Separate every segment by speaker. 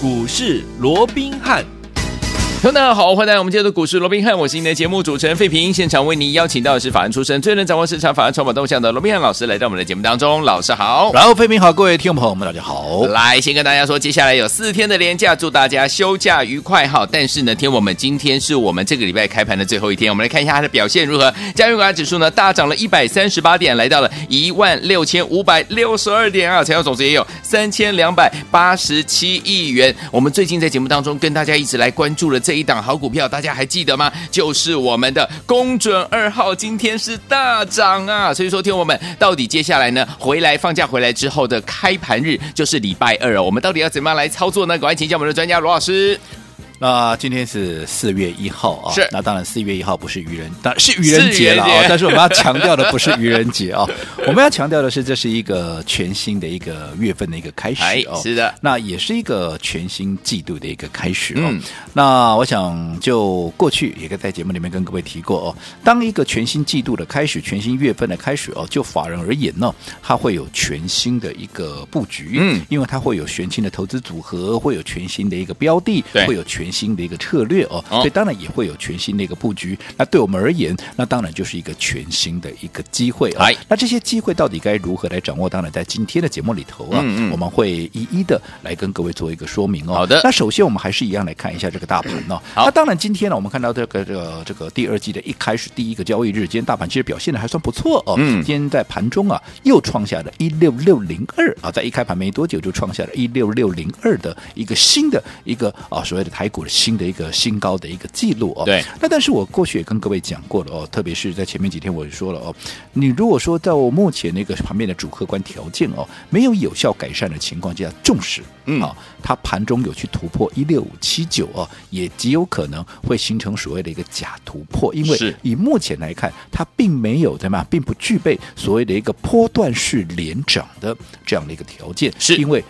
Speaker 1: 股市罗宾汉。
Speaker 2: 大家好，欢迎来到我们今天的股市罗宾汉，我是您的节目主持人费平。现场为您邀请到的是法案出身、最能掌握市场法案筹码动向的罗宾汉老师，来到我们的节目当中。老师好，
Speaker 3: 然后费平好，各位听众朋友们，大家好。
Speaker 2: 来，先跟大家说，接下来有四天的连假，祝大家休假愉快哈。但是呢，听我们今天是我们这个礼拜开盘的最后一天，我们来看一下它的表现如何。加元股价指数呢大涨了一百三十八点，来到了一万六千五百六十二点啊，成交总值也有三千两百八十七亿元。我们最近在节目当中跟大家一直来关注了这一档好股票。大家还记得吗？就是我们的公准二号，今天是大涨啊！所以说，听我们到底接下来呢，回来放假回来之后的开盘日就是礼拜二，我们到底要怎么样来操作呢？赶快请教我们的专家罗老师。
Speaker 3: 那今天是四月一号啊，
Speaker 2: 是
Speaker 3: 那当然四月一号不是愚人，当然是愚人节了啊。但是我们要强调的不是愚人节啊，我们要强调的是这是一个全新的一个月份的一个开始哦。
Speaker 2: 是的，
Speaker 3: 那也是一个全新季度的一个开始哦。嗯、那我想就过去也在节目里面跟各位提过哦，当一个全新季度的开始，全新月份的开始哦，就法人而言呢，它会有全新的一个布局，嗯，因为它会有全新的投资组合，会有全新的一个标的，会有全。新的一个策略哦，所以当然也会有全新的一个布局。那对我们而言，那当然就是一个全新的一个机会啊。那这些机会到底该如何来掌握？当然在今天的节目里头啊，我们会一一的来跟各位做一个说明哦。好的。那首先我们还是一样来看一下这个大盘哦。那当然今天呢，我们看到这个这个这个第二季的一开始第一个交易日，今天大盘其实表现的还算不错哦。嗯。今天在盘中啊，又创下了一六六零二啊，在一开盘没多久就创下了一六六零二的一个新的一个啊所谓的台股。新的一个新高的一个记录哦，对。那但是我过去也跟各位讲过了哦，特别是在前面几天我就说了哦，你如果说在我目前那个旁边的主客观条件哦，没有有效改善的情况下，重视嗯啊，它盘中有去突破一六五七九哦，也极有可能会形成所谓的一个假突破，因为以目前来看，它并没有对吗，并不具备所谓的一个波段式连涨的这样的一个条件，是因为。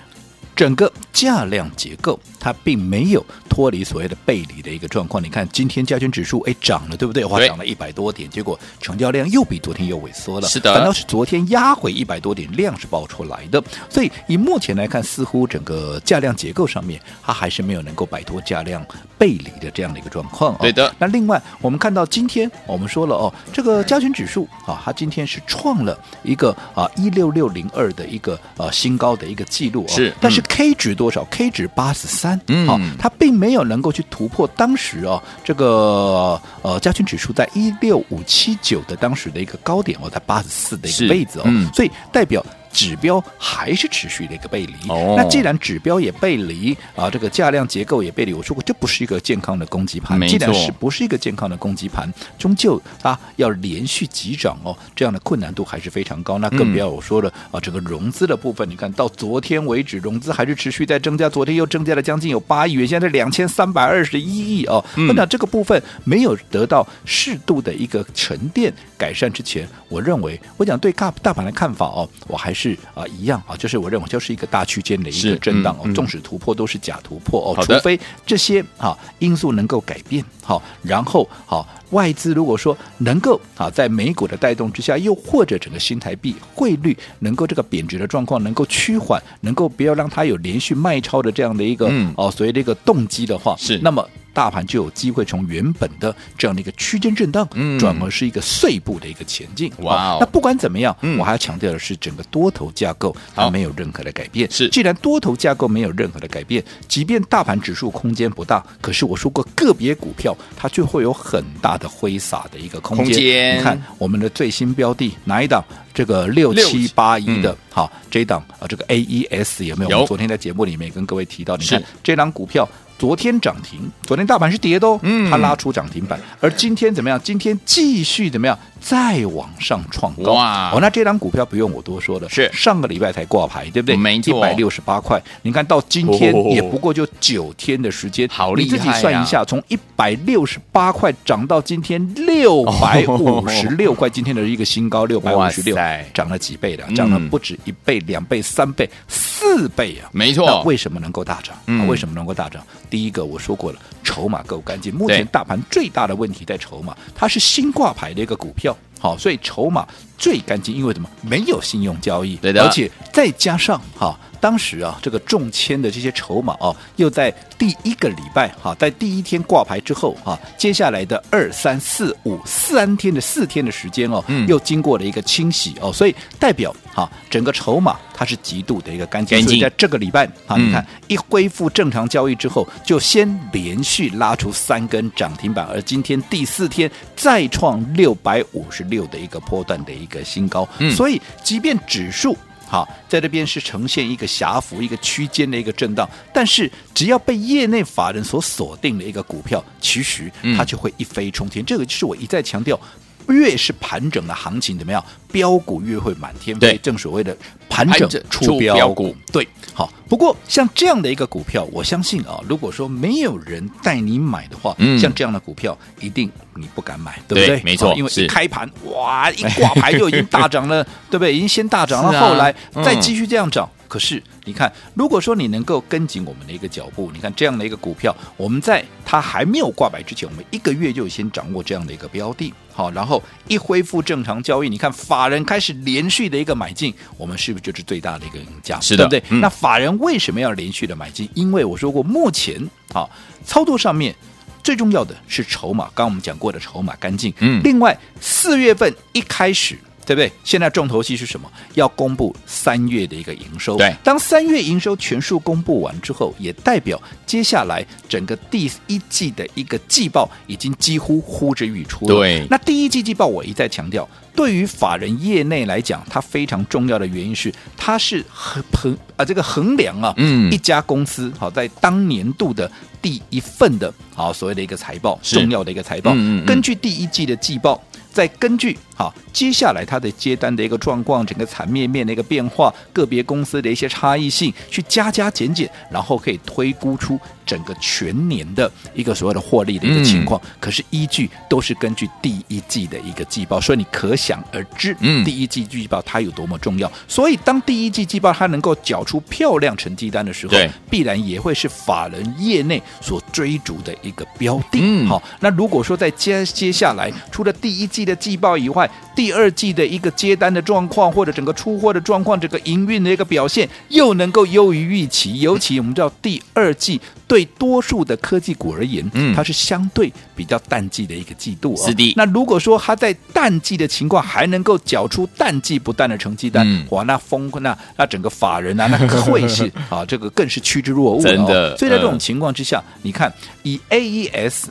Speaker 3: 整个价量结构，它并没有脱离所谓的背离的一个状况。你看，今天加权指数哎涨了，对不对？哇，涨了一百多点，结果成交量又比昨天又萎缩了。是的，反倒是昨天压回一百多点，量是爆出来的。所以以目前来看，似乎整个价量结构上面，它还是没有能够摆脱价量背离的这样的一个状况。对的。那另外，我们看到今天我们说了哦，这个加权指数啊，它今天是创了一个啊一六六零二的一个呃新高的一个记录。是，但是。K 值多少？K 值八十三，嗯，好，它并没有能够去突破当时哦，这个呃加权指数在一六五七九的当时的一个高点哦，在八十四的一个位置哦，嗯，所以代表。指标还是持续的一个背离，哦、那既然指标也背离啊，这个价量结构也背离，我说过这不是一个健康的攻击盘。既然是不是一个健康的攻击盘，终究啊要连续急涨哦，这样的困难度还是非常高。那更不要我说了、嗯、啊，整个融资的部分，你看到昨天为止，融资还是持续在增加，昨天又增加了将近有八亿元，现在两千三百二十一亿哦。嗯、那这个部分没有得到适度的一个沉淀改善之前，我认为我讲对大大盘的看法哦，我还是。是啊，一样啊，就是我认为就是一个大区间的一个震荡哦，纵使突破都是假突破哦，除非这些啊因素能够改变好，然后好外资如果说能够啊在美股的带动之下，又或者整个新台币汇率能够这个贬值的状况能够趋缓，能够不要让它有连续卖超的这样的一个哦所谓的一个动机的话，是。那么。大盘就有机会从原本的这样的一个区间震荡，转而是一个碎步的一个前进。哇！那不管怎么样，我还要强调的是，整个多头架构它没有任何的改变。是，既然多头架构没有任何的改变，即便大盘指数空间不大，可是我说过个别股票它就会有很大的挥洒的一个空间。你看我们的最新标的哪一档？这个六七八一的，好，这一档啊，这个 AES 有没有？我们昨天在节目里面跟各位提到，你看这档股票。昨天涨停，昨天大盘是跌的哦，嗯，它拉出涨停板，而今天怎么样？今天继续怎么样？再往上创高哇！哦，那这张股票不用我多说了，是上个礼拜才挂牌，对不对？没错，一百六十八块。你看到今天也不过就九天的时间，好厉害！你自己算一下，从一百六十八块涨到今天六百五十六块，今天的一个新高六百五十六，涨了几倍的？涨了不止一倍、两倍、三倍、四倍啊！没错。那为什么能够大涨？为什么能够大涨？第一个我说过了，筹码够干净。目前大盘最大的问题在筹码，它是新挂牌的一个股票。好，所以筹码最干净，因为什么？没有信用交易，对的。而且再加上哈，当时啊，这个中签的这些筹码哦，又在第一个礼拜哈，在第一天挂牌之后啊，接下来的二三四五三天的四天的时间哦，嗯，又经过了一个清洗哦，所以代表哈，整个筹码它是极度的一个干净。所以在这个礼拜啊，你看一恢复正常交易之后，就先连续拉出三根涨停板，而今天第四天再创六百五十六的一个波段的一个新高。嗯，所以即便指数。好，在这边是呈现一个狭幅、一个区间的一个震荡，但是只要被业内法人所锁定的一个股票，其实它就会一飞冲天。嗯、这个就是我一再强调，越是盘整的行情怎么样，标股越会满天飞。正所谓的盘整出标股。对，好。不过像这样的一个股票，我相信啊，如果说没有人带你买的话，嗯、像这样的股票一定你不敢买，对不对？对没错，因为一开盘哇，一挂牌就已经大涨了，对不对？已经先大涨了，后来再继续这样涨。嗯可是，你看，如果说你能够跟紧我们的一个脚步，你看这样的一个股票，我们在它还没有挂牌之前，我们一个月就先掌握这样的一个标的，好，然后一恢复正常交易，你看法人开始连续的一个买进，我们是不是就是最大的一个赢家？是的，对不对？嗯、那法人为什么要连续的买进？因为我说过，目前啊，操作上面最重要的是筹码，刚刚我们讲过的筹码干净。嗯，另外四月份一开始。对不对？现在重头戏是什么？要公布三月的一个营收。对，当三月营收全数公布完之后，也代表接下来整个第一季的一个季报已经几乎呼之欲出了。对，那第一季季报我一再强调，对于法人业内来讲，它非常重要的原因是，它是衡衡啊这个衡量啊，嗯，一家公司好在当年度的第一份的啊所谓的一个财报，重要的一个财报，嗯嗯嗯，根据第一季的季报。再根据好接下来它的接单的一个状况，整个产业面的一个变化，个别公司的一些差异性，去加加减减，然后可以推估出整个全年的一个所谓的获利的一个情况。嗯、可是依据都是根据第一季的一个季报，所以你可想而知，嗯，第一季季报它有多么重要。所以当第一季季报它能够缴出漂亮成绩单的时候，对，必然也会是法人业内所追逐的一个标的。嗯，好，那如果说在接接下来除了第一季的季报以外，第二季的一个接单的状况，或者整个出货的状况，整个营运的一个表现，又能够优于预期。尤其我们知道，第二季对多数的科技股而言，嗯，它是相对比较淡季的一个季度，哦。是的。那如果说它在淡季的情况还能够缴出淡季不淡的成绩单，嗯、哇，那风那那整个法人啊，那会是 啊，这个更是趋之若鹜，哦。真的。所以在这种情况之下，嗯、你看以 AES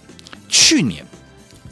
Speaker 3: 去年。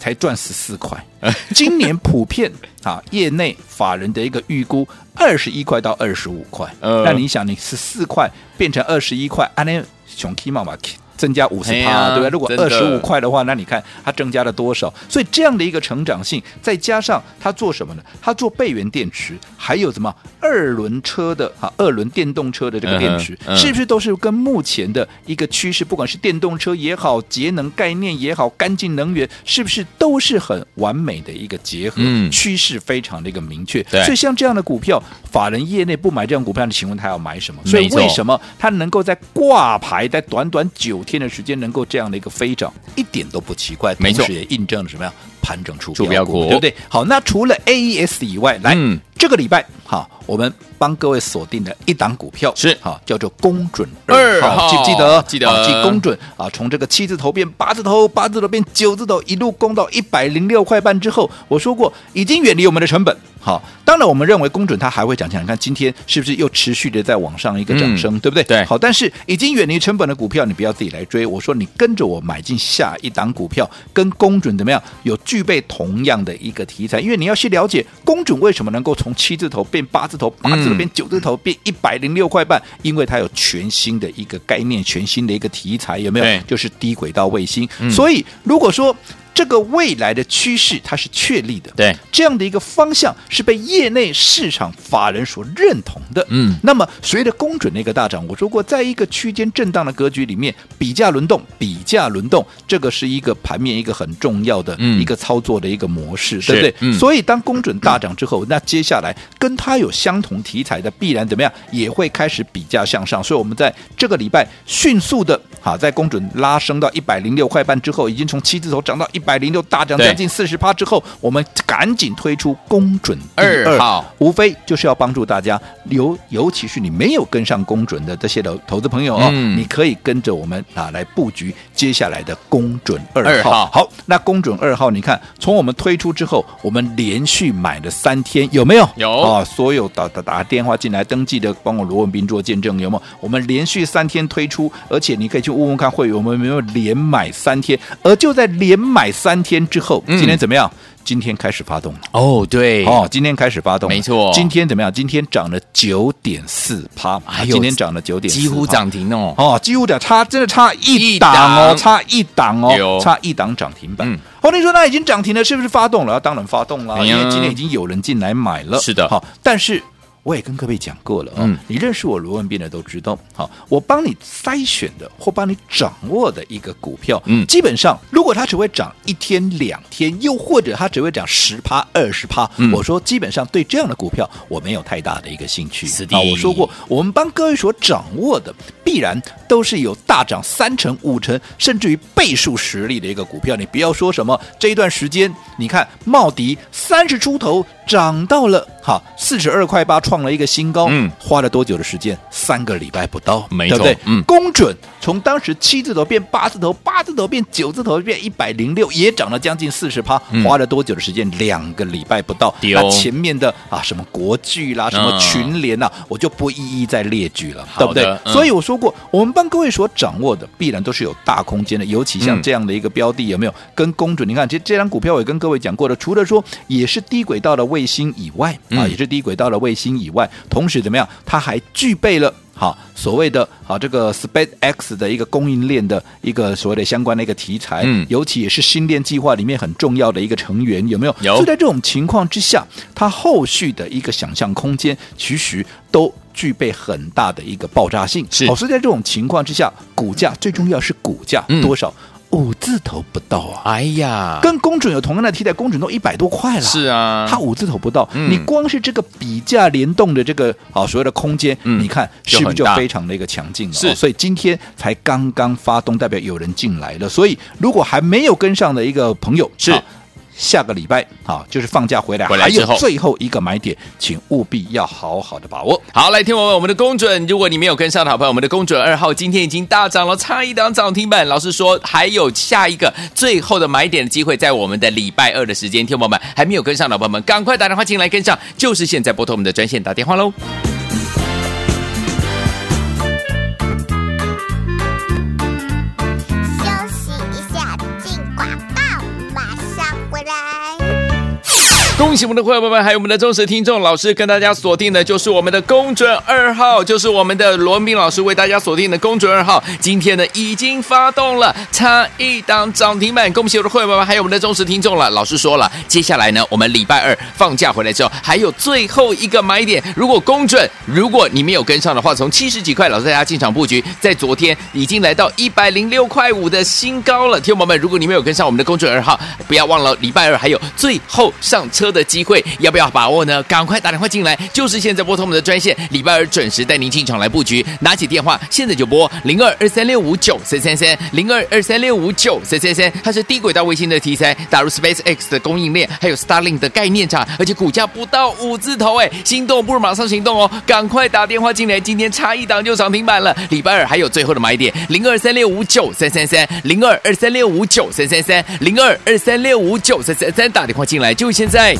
Speaker 3: 才赚十四块，今年普遍啊，业内法人的一个预估二十一块到二十五块。那你想，你十四块变成二十一块，安尼熊 K 嘛嘛增加五十趴，对不对？如果二十五块的话，那你看它增加了多少？所以这样的一个成长性，再加上它做什么呢？它做备源电池，还有什么二轮车的啊，二轮电动车的这个电池，是不是都是跟目前的一个趋势，不管是电动车也好，节能概念也好，干净能源，是不是都是很完美的一个结合？嗯趋势非常的一个明确。所以像这样的股票，法人业内不买这样股票，你请问他要买什么？所以为什么他能够在挂牌在短短九天的时间能够这样的一个飞涨，一点都不奇怪。没错，同时也印证了什么呀？盘整出标股，对不对？好，那除了 AES 以外，来、嗯、这个礼拜，好，我们帮各位锁定的一档股票是好，叫做公准二号，记不记得？记得，记公准啊！从这个七字头变八字头，八字头变九字头，一路攻到一百零六块半之后，我说过已经远离我们的成本。好，当然我们认为公准它还会涨价。你看今天是不是又持续的在往上一个涨升，嗯、对不对？对。好，但是已经远离成本的股票，你不要自己来追。我说你跟着我买进下一档股票，跟公准怎么样？有具备同样的一个题材，因为你要去了解公准为什么能够从七字头变八字头，八字头变九字头，变一百零六块半，因为它有全新的一个概念，全新的一个题材，有没有？就是低轨道卫星。嗯、所以如果说。这个未来的趋势它是确立的，对，这样的一个方向是被业内市场法人所认同的，嗯，那么随着公准的一个大涨，我说过，在一个区间震荡的格局里面，比价轮动，比价轮动，这个是一个盘面一个很重要的一个操作的一个模式，嗯、对不对？嗯、所以当公准大涨之后，那接下来跟它有相同题材的，必然怎么样，也会开始比价向上。所以我们在这个礼拜迅速的，好，在公准拉升到一百零六块半之后，已经从七字头涨到一。百零六大涨
Speaker 2: 对
Speaker 3: 将近四十趴之后，我们赶紧推出公准
Speaker 2: 二号，
Speaker 3: 无非就是要帮助大家，尤尤其是你没有跟上公准的这些的投资朋友哦，
Speaker 2: 嗯
Speaker 3: 你可以跟着我们啊来布局接下来的公准二
Speaker 2: 号。
Speaker 3: 好，那公准二号，你看从我们推出之后，我们连续买了三天，有没有？
Speaker 2: 有
Speaker 3: 啊，所有打打打电话进来登记的，帮我罗文斌做见证，有没有？我们连续三天推出，而且你可以去问问看会员，我们有没有连买三天？而就在连买三天之后，
Speaker 2: 嗯
Speaker 3: 今天怎么样？今天开始发动了。
Speaker 2: 哦，对，
Speaker 3: 哦，今天开始发动，
Speaker 2: 没错
Speaker 3: 今天怎么样？今天涨了九点四趴，
Speaker 2: 哎呦
Speaker 3: 今天涨了九点，
Speaker 2: 几乎涨停哦。
Speaker 3: 哦，几乎的，差真的差一
Speaker 2: 一
Speaker 3: 档哦，差一
Speaker 2: 档
Speaker 3: 哦，差一档涨停板。
Speaker 2: 嗯
Speaker 3: 哦，你说那已经涨停了，是不是发动了？当然发动了，
Speaker 2: 哎
Speaker 3: 因为今天已经有人进来买了。
Speaker 2: 是的
Speaker 3: 好，但是。我也跟各位讲过了哦，
Speaker 2: 嗯
Speaker 3: 你认识我罗文斌的都知道，好，我帮你筛选的或帮你掌握的一个股票，
Speaker 2: 嗯
Speaker 3: 基本上如果它只会涨一天两天，又或者它只会涨十趴二十趴，
Speaker 2: 嗯
Speaker 3: 我说基本上对这样的股票我没有太大的一个兴趣。
Speaker 2: 是的
Speaker 3: 啊，我说过，我们帮各位所掌握的必然都是有大涨三成、五成，甚至于倍数实力的一个股票。你不要说什么这一段时间，你看茂迪三十出头涨到了哈四十二块八，创了一个新高。
Speaker 2: 嗯
Speaker 3: 花了多久的时间？三个礼拜不到，
Speaker 2: 没错
Speaker 3: 对不对？
Speaker 2: 嗯
Speaker 3: 公准从当时七字头变八字头，八字头变九字头，变一百零六，也涨了将近四十趴
Speaker 2: 嗯。
Speaker 3: 花了多久的时间？两个礼拜不到。那前面的啊什么国巨啦，什么
Speaker 2: 嗯
Speaker 3: 群联啦，我就不一一再列举了，对不对？
Speaker 2: 嗯
Speaker 3: 所以我说过，我们帮各位所掌握的，必然都是有大空间的，尤其像
Speaker 2: 嗯
Speaker 3: 这样的一个标的，有没有跟公准？你看，这这张股票我也跟各位讲过了，除了说也是低轨道的卫星以外，啊，
Speaker 2: 嗯
Speaker 3: 也是低轨道的卫星以外，同时怎么样？它还具备了。好，所谓的好，这个 SpaceX 的一个供应链的一个所谓的相关的一个题材，
Speaker 2: 嗯
Speaker 3: 尤其也是星链计划里面很重要的一个成员，有没有？
Speaker 2: 有
Speaker 3: 就在这种情况之下，它后续的一个想象空间，其实都具备很大的一个爆炸性。
Speaker 2: 是
Speaker 3: 哦，所以在这种情况之下，股价最重要是股价、
Speaker 2: 嗯
Speaker 3: 多少？五字头不到啊。
Speaker 2: 哎呀，
Speaker 3: 跟公准有同样的替代，公准都一百多块了。
Speaker 2: 是啊，
Speaker 3: 它五字头不到，
Speaker 2: 嗯
Speaker 3: 你光是这个比价联动的这个啊所谓的空间，
Speaker 2: 嗯
Speaker 3: 你看是不是就非常的一个强劲了？
Speaker 2: 是
Speaker 3: 哦所以今天才刚刚发动，代表有人进来了。所以如果还没有跟上的一个朋友
Speaker 2: 是
Speaker 3: 啊下个礼拜啊，就是放假回来，
Speaker 2: 回来之后
Speaker 3: 还有最后一个买点，请务必要好好的把握。
Speaker 2: 好，来听我们我们的公准，如果你没有跟上的好朋友，我们的公准二号今天已经大涨了，差一档涨停板。老师说还有下一个最后的买点的机会，在我们的礼拜二的时间，听友们还没有跟上的朋友们，赶快打电话进来跟上，就是现在拨通我们的专线打
Speaker 4: 电话喽。
Speaker 2: 恭喜我们的会员朋友们，还有我们的忠实听众，老师跟大家锁定的就是我们的公准二号，就是我们的罗文斌老师为大家锁定的公准二号。今天呢已经发动了，差一档涨停板。恭喜我的会员朋友们，还有我们的忠实听众了。老师说了，接下来呢，我们礼拜二放假回来之后，还有最后一个买点。如果公准，如果你没有跟上的话，从七十几块，老师大家进场布局，在昨天已经来到一百零六块五的新高了。听众们，如果你没有跟上我们的公准二号，不要忘了礼拜二还有最后上车的机会，要不要把握呢？赶快打电话进来，就是现在拨通我们的专线，礼拜二准时带您进场来布局。拿起电话，现在就拨零二二三六五九三三三零二二三六五九三三三，它是低轨道卫星的题材，打入 SpaceX 的供应链，还有 Starlink 的概念厂，而且股价不到五字头，哎，心动不如马上行动哦！赶快打电话进来，今天差一档就涨停板了。礼拜二还有最后的买点，零二三六五九三三三零二二三六五九三三三零二二三六五九三三三，打电话进来就现在。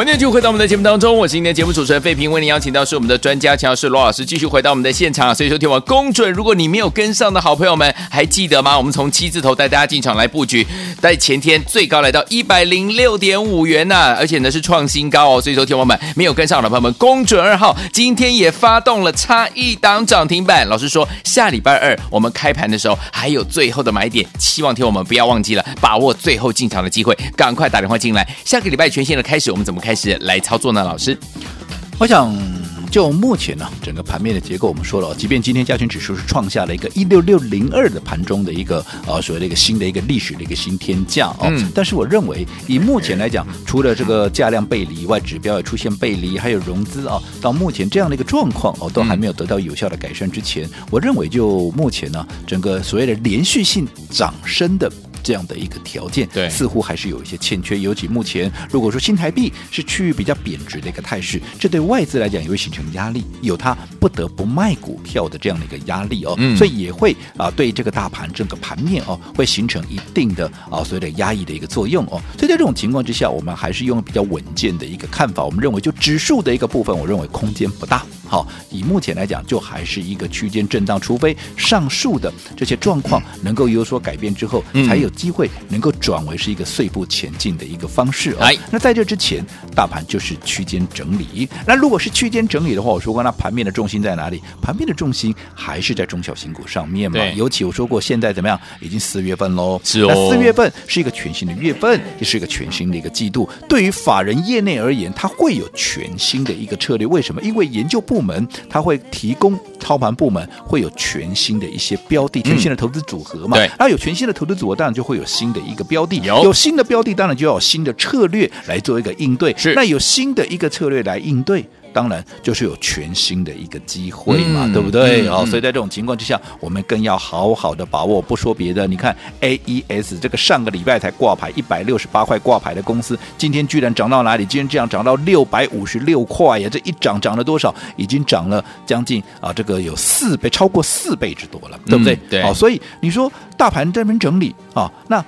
Speaker 2: 欢迎继续回到我们的节目当中，我是今天节目主持人费平，为您邀请到是我们的专家强势罗老师，继续回到我们的现场。所以说，听我公准，如果你没有跟上的好朋友们，还记得吗？我们从七字头带大家进场来布局，在前天最高来到一百零六点五元呐、而且呢是创新高哦。所以说，听我们没有跟上的朋友们，公准二号今天也发动了差一档涨停板。老师说，下礼拜二我们开盘的时候还有最后的买点，希望听我们不要忘记了，把握最后进场的机会，赶快打电话进来。下个礼拜全新的开始，我们怎么？开始来操作呢，老师。
Speaker 3: 我想就目前呢，整个盘面的结构，我们说了，即便今天加权指数是创下了一个一六六零二的盘中的一个呃所谓的一个新的一个历史的一个新天价哦，嗯、但是我认为以目前来讲，除了这个价量背离以外，指标也出现背离，还有融资啊，到目前这样的一个状况哦，都还没有得到有效的改善之前，我认为就目前呢，整个所谓的连续性涨升的。这样的一个条件，对，似乎还是有一些欠缺。尤其目前，如果说新台币是趋于比较贬值的一个态势，这对外资来讲也会形成压力，有它不得不卖股票的这样的一个压力哦。嗯、所以也会啊，对这个大盘整个盘面哦，会形成一定的啊所谓的压抑的一个作用哦。所以在这种情况之下，我们还是用比较稳健的一个看法。我们认为，就指数的一个部分，我认为空间不大。好，以目前来讲，就还是一个区间震荡，除非上述的这些状况能够有所改变之后，嗯、才有机会能够转为是一个碎步前进的一个方式啊。那在这之前，大盘就是区间整理。那如果是区间整理的话，我说过，那盘面的重心在哪里？盘面的重心还是在中小型股上面嘛。对尤其我说过，现在怎么样？已经四月份喽。是哦。那四月份是一个全新的月份，也是一个全新的一个季度。对于法人业内而言，它会有全新的一个策略。为什么？因为研究部。部门他会提供操盘部门会有全新的一些标的，全新的投资组合嘛？对，那有全新的投资组合，当然就会有新的一个标的，有有新的标的，当然就要有新的策略来做一个应对。是，那有新的一个策略来应对。当然，就是有全新的一个机会嘛，嗯、对不对？哦、嗯，所以在这种情况之下，我们更要好好的把握。不说别的，你看 AES 这个上个礼拜才挂牌一百六十八块挂牌的公司，今天居然涨到哪里？今天这样涨到六百五十六块呀！这一涨涨了多少？已经涨了将近啊，这个有四倍，超过四倍之多了，对不对？嗯、对。好，所以你说大盘这边整理啊，那。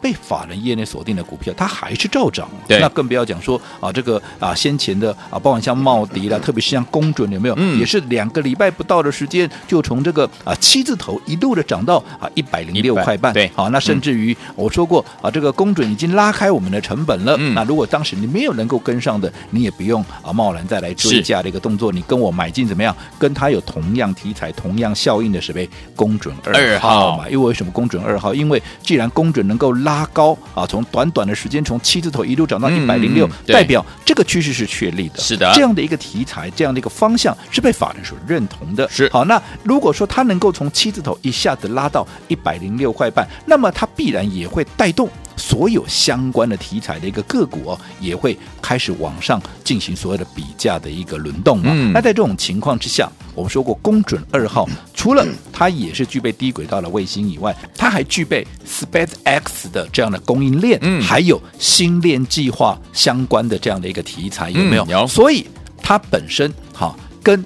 Speaker 3: 被法人业内锁定的股票，它还是照涨。对，那更不要讲说啊，这个啊先前的啊，包括像茂迪啦，特别是像公准有没有？嗯，也是两个礼拜不到的时间，就从这个啊七字头一路的涨到啊一百零六块半。对，好，那甚至于、嗯、我说过啊，这个公准已经拉开我们的成本了。嗯，那如果当时你没有能够跟上的，你也不用啊贸然再来追加的一个动作。你跟我买进怎么样？跟它有同样题材、同样效应的是呗？公准二号嘛。号因为为什么公准二号？因为既然公准能够够拉高啊！从短短的时间，从七字头一路涨到一百零六，代表这个趋势是确立的。是的，这样的一个题材，这样的一个方向是被法人所认同的。是好，那如果说它能够从七字头一下子拉到一百零六块半，那么它必然也会带动。所有相关的题材的一个个股哦，也会开始往上进行所谓的比价的一个轮动嘛。嗯、那在这种情况之下，我们说过，公准二号除了它也是具备低轨道的卫星以外，它还具备 SpaceX 的这样的供应链，嗯、还有星链计划相关的这样的一个题材，有没有？嗯、有。所以它本身哈跟。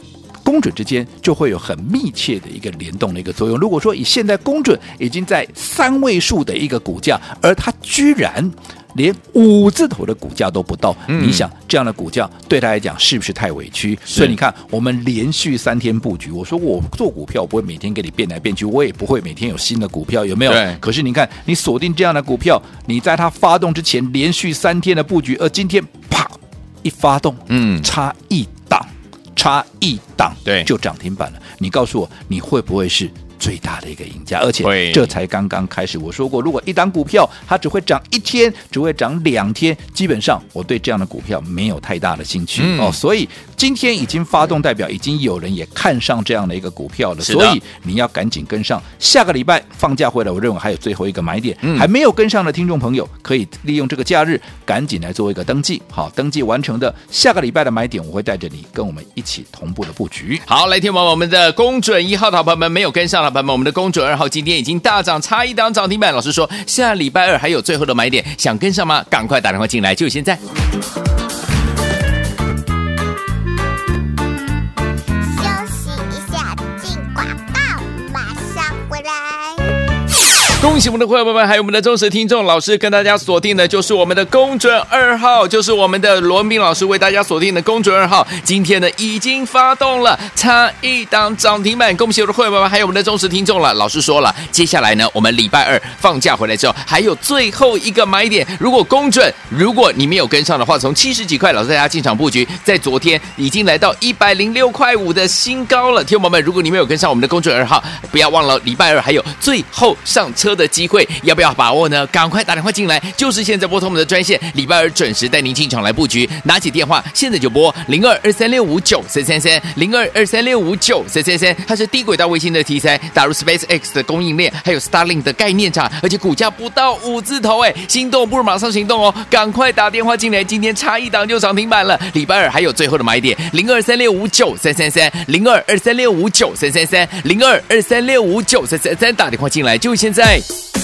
Speaker 3: 公准之间就会有很密切的一个联动的一个作用。如果说以现在公准已经在三位数的一个股价，而它居然连五字头的股价都不到，嗯、你想这样的股价对他来讲是不是太委屈？所以你看，我们连续三天布局，我说我做股票不会每天给你变来变去，我也不会每天有新的股票，有没有？对可是你看，你锁定这样的股票，你在它发动之前连续三天的布局，而今天啪一发动，嗯，差一档。差一档，对，就涨停板了。你告诉我，你会不会是？最大的一个赢家，而且这才刚刚开始。我说过，如果一档股票它只会涨一天，只会涨两天，基本上我对这样的股票没有太大的兴趣、嗯、哦。所以今天已经发动，代表已经有人也看上这样的一个股票了。所以你要赶紧跟上。下个礼拜放假回来，我认为还有最后一个买点，嗯、还没有跟上的听众朋友，可以利用这个假日赶紧来做一个登记。好，登记完成的下个礼拜的买点，我会带着你跟我们一起同步的布局。好，来听完我们的公准一号的朋友们没有跟上的。朋友们，我们的公准二号今天已经大涨，差一档涨停板。老师说，下礼拜二还有最后的买点，想跟上吗？赶快打电话进来，就现在。
Speaker 2: 恭喜我们的会员朋友们，还有我们的忠实听众，老师跟大家锁定的就是我们的公准二号，就是我们的罗明老师为大家锁定的公准二号。今天呢已经发动了，差一档涨停板。恭喜我的会员朋友们，还有我们的忠实听众了。老师说了，接下来呢，我们礼拜二放假回来之后，还有最后一个买点。如果公准，如果你没有跟上的话，从七十几块，老师带大家进场布局，在昨天已经来到一百零六块五的新高了。听众们，如果你没有跟上我们的公准二号，不要忘了礼拜二还有最后上车。车的机会要不要把握呢？赶快打电话进来，就是现在拨通我们的专线，礼拜二准时带您进场来布局。拿起电话，现在就拨零二二三六五九三三三零二二三六五九三三三。它是低轨道卫星的题材，打入 SpaceX 的供应链，还有 Starlink 的概念厂，而且股价不到五字头，哎，心动不如马上行动哦！赶快打电话进来，今天差一档就涨停板了。礼拜二还有最后的买点，零二三六五九三三三零二二三六五九三三三零二二三六五九三三三，打电话进来就现在。欢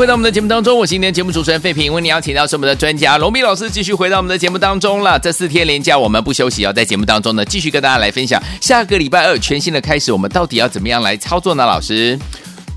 Speaker 2: 回到我们的节目当中，我是今天节目主持人费平。为你邀请到是我们的专家龙斌老师，继续回到我们的节目当中了。这四天连假我们不休息，要在节目当中呢继续跟大家来分享下个礼拜二全新的开始，我们到底要怎么样来操作呢？老师？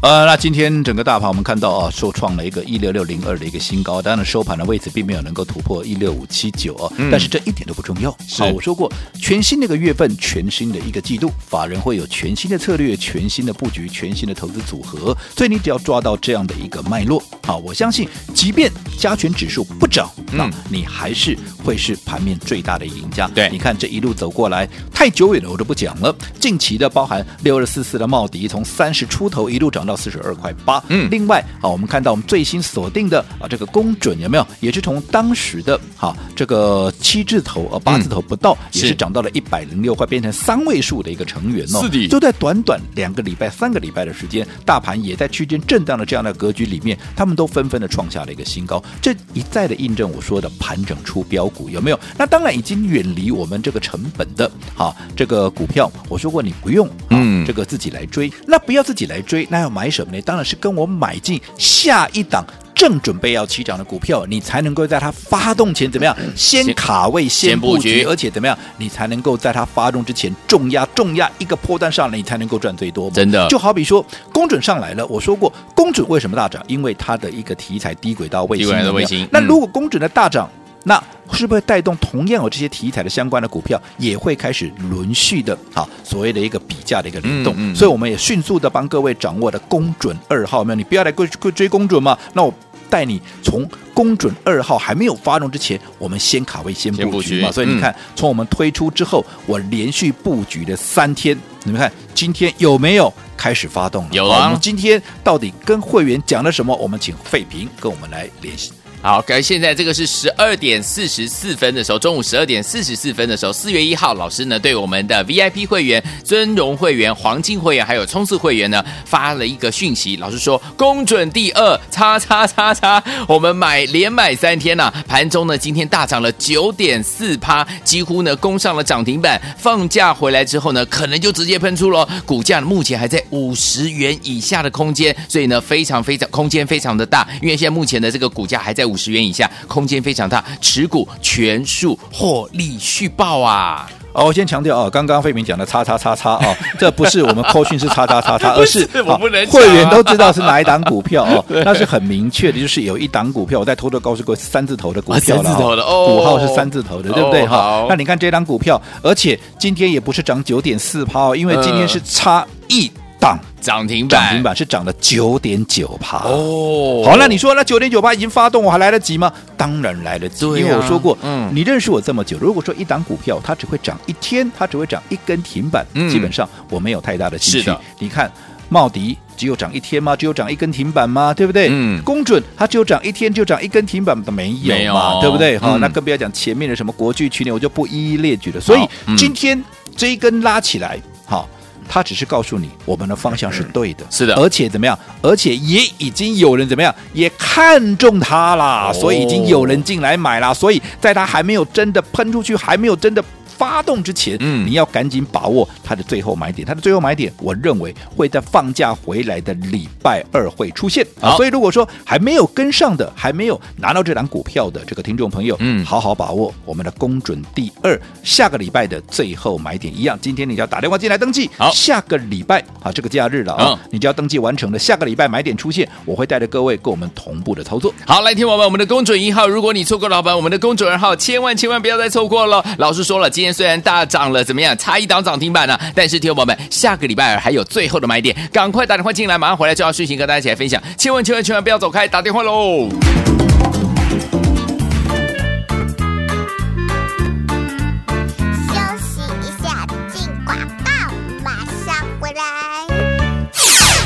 Speaker 3: 呃，那今天整个大盘我们看到啊，收创了一个一六六零二的一个新高，当然收盘的位置并没有能够突破一六五七九啊，但是这一点都不重要。好，我说过，全新的一个月份，全新的一个季度，法人会有全新的策略、全新的布局、全新的投资组合，所以你只要抓到这样的一个脉络，好，我相信，即便加权指数不涨，那你还是会是盘面最大的赢家。对，你看这一路走过来，太久远了，我都不讲了。近期的包含六二四四的茂迪，从三十出头一路涨到。四十二块八，嗯，另外啊，我们看到我们最新锁定的啊，这个公准有没有？也是从当时的哈这个七字头啊八字头不到，嗯、也是涨到了一百零六块，变成三位数的一个成员哦。是的，就在短短两个礼拜、三个礼拜的时间，大盘也在区间震荡的这样的格局里面，他们都纷纷的创下了一个新高。这一再的印证我说的盘整出标股有没有？那当然已经远离我们这个成本的哈这个股票，我说过你不用嗯这个自己来追，那不要自己来追，那要买。买什么呢？当然是跟我买进下一档正准备要起涨的股票，你才能够在它发动前怎么样？先卡位，先布局，而且怎么样？你才能够在它发动之前重压重压一个波段上来，你才能够赚最多。真的，就好比说公准上来了，我说过公准为什么大涨？因为它的一个题材低轨道卫星，低轨道卫星。那如果公准的大涨，那是不是带动同样有这些题材的相关的股票也会开始轮续的啊？所谓的一个比价的一个联动，嗯嗯嗯，所以我们也迅速的帮各位掌握了公准二号，没有？你不要来追追追公准嘛？那我。带你从公准二号还没有发动之前，我们先卡位先布局嘛。
Speaker 2: 局
Speaker 3: 所以你看，
Speaker 2: 嗯、
Speaker 3: 从我们推出之后，我连续布局了三天，你们看今天有没有开始发动了？
Speaker 2: 有啊。
Speaker 3: 我们今天到底跟会员讲了什么？我们请费平跟我们来联系。
Speaker 2: 好，各位，现在这个是十二点四十四分的时候，中午十二点四十四分的时候，四月一号，老师呢对我们的 VIP 会员、尊荣会员、黄金会员还有冲刺会员呢发了一个讯息，老师说公准第二，叉叉叉叉，我们买连买三天呐、盘中呢今天大涨了九点四趴，几乎呢攻上了涨停板，放假回来之后呢，可能就直接喷出了，股价目前还在五十元以下的空间，所以呢非常非常空间非常的大，因为现在目前的这个股价还在。五十元以下，空间非常大，持股全数获利续报啊！
Speaker 3: 哦，我先强调啊，刚刚费明讲的叉叉叉叉哦，这不是我们扣讯是叉叉叉叉，而是
Speaker 2: 我不能、啊、
Speaker 3: 会员都知道是哪一档股票 哦，那是很明确的，就是有一档股票，我在偷偷告诉各位，三字头的股票了、哦，
Speaker 2: 三字头的哦，
Speaker 3: 股号是三字头的，对不对哈、
Speaker 2: 哦？
Speaker 3: 那你看这档股票，而且今天也不是涨九点四趴哦，因为今天是差一。涨
Speaker 2: 涨停板，
Speaker 3: 涨停板是涨了九点九趴
Speaker 2: 哦。
Speaker 3: 好，那你说那九点九趴已经发动，我还来得及吗？当然来得及，啊、因为我说过，嗯，你认识我这么久，如果说一档股票它只会涨一天，它只会涨一根停板，嗯、基本上我没有太大的兴趣。你看茂迪只有涨一天吗？只有涨一根停板吗？对不对？嗯，公准它只有涨一天就涨一根停板都没有嘛？有对不对？好、嗯，那更不要讲前面的什么国巨、去年我就不一一列举了。所以、嗯、今天这一根拉起来，好。他只是告诉你，我们的方向是对的，
Speaker 2: 是的，
Speaker 3: 而且怎么样？而且也已经有人怎么样，也看中它啦，哦、所以已经有人进来买了。所以在它还没有真的喷出去，还没有真的。发动之前，嗯，你要赶紧把握它的最后买点。它的最后买点，我认为会在放假回来的礼拜二会出现啊。所以如果说还没有跟上的，还没有拿到这档股票的这个听众朋友，嗯，好好把握我们的公准第二下个礼拜的最后买点一样。今天你就要打电话进来登记，好，下个礼拜啊这个假日了啊，你就要登记完成了。下个礼拜买点出现，我会带着各位跟我们同步的操作。
Speaker 2: 好，来听我们我们的公准一号，如果你错过，老板，我们的公准二号，千万千万不要再错过了。老师说了，今虽然大涨了，怎么样？差一档涨停板呢？但是，听众友们，下个礼拜二还有最后的买点，赶快打电话进来，马上回来就要睡醒，跟大家一起来分享。千万千万千万不要走开，打
Speaker 4: 电话喽！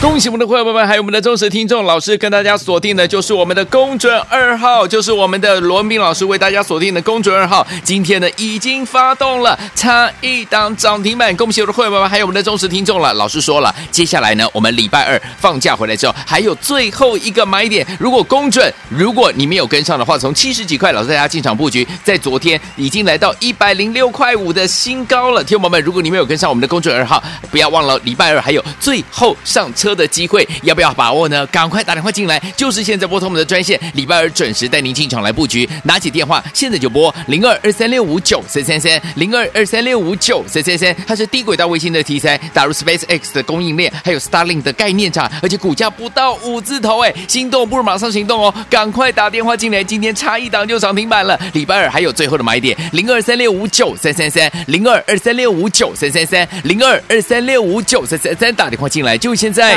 Speaker 2: 恭喜我们的会员朋友们，还有我们的忠实听众，老师跟大家锁定的就是我们的公准二号，就是我们的罗文彬老师为大家锁定的公准二号。今天呢已经发动了，差一档涨停板。恭喜我的会员朋友们，还有我们的忠实听众了。老师说了，接下来呢，我们礼拜二放假回来之后，还有最后一个买点。如果公准，如果你没有跟上的话，从七十几块，老师大家进场布局，在昨天已经来到一百零六块五的新高了。听众们，如果你没有跟上我们的公准二号，不要忘了礼拜二还有最后上车。的机会要不要把握呢？赶快打电话进来，就是现在拨通我们的专线，礼拜二准时带您进场来布局。拿起电话，现在就拨零二二三六五九三三三零二二三六五九三三三。它是低轨道卫星的题材，打入 SpaceX 的供应链，还有 Starlink 的概念厂，而且股价不到五字头，哎，心动不如马上行动哦！赶快打电话进来，今天差一档就涨停板了。礼拜二还有最后的买点，零二三六五九三三三零二二三六五九三三三零二二三六五九三三三，打电话进来就现在。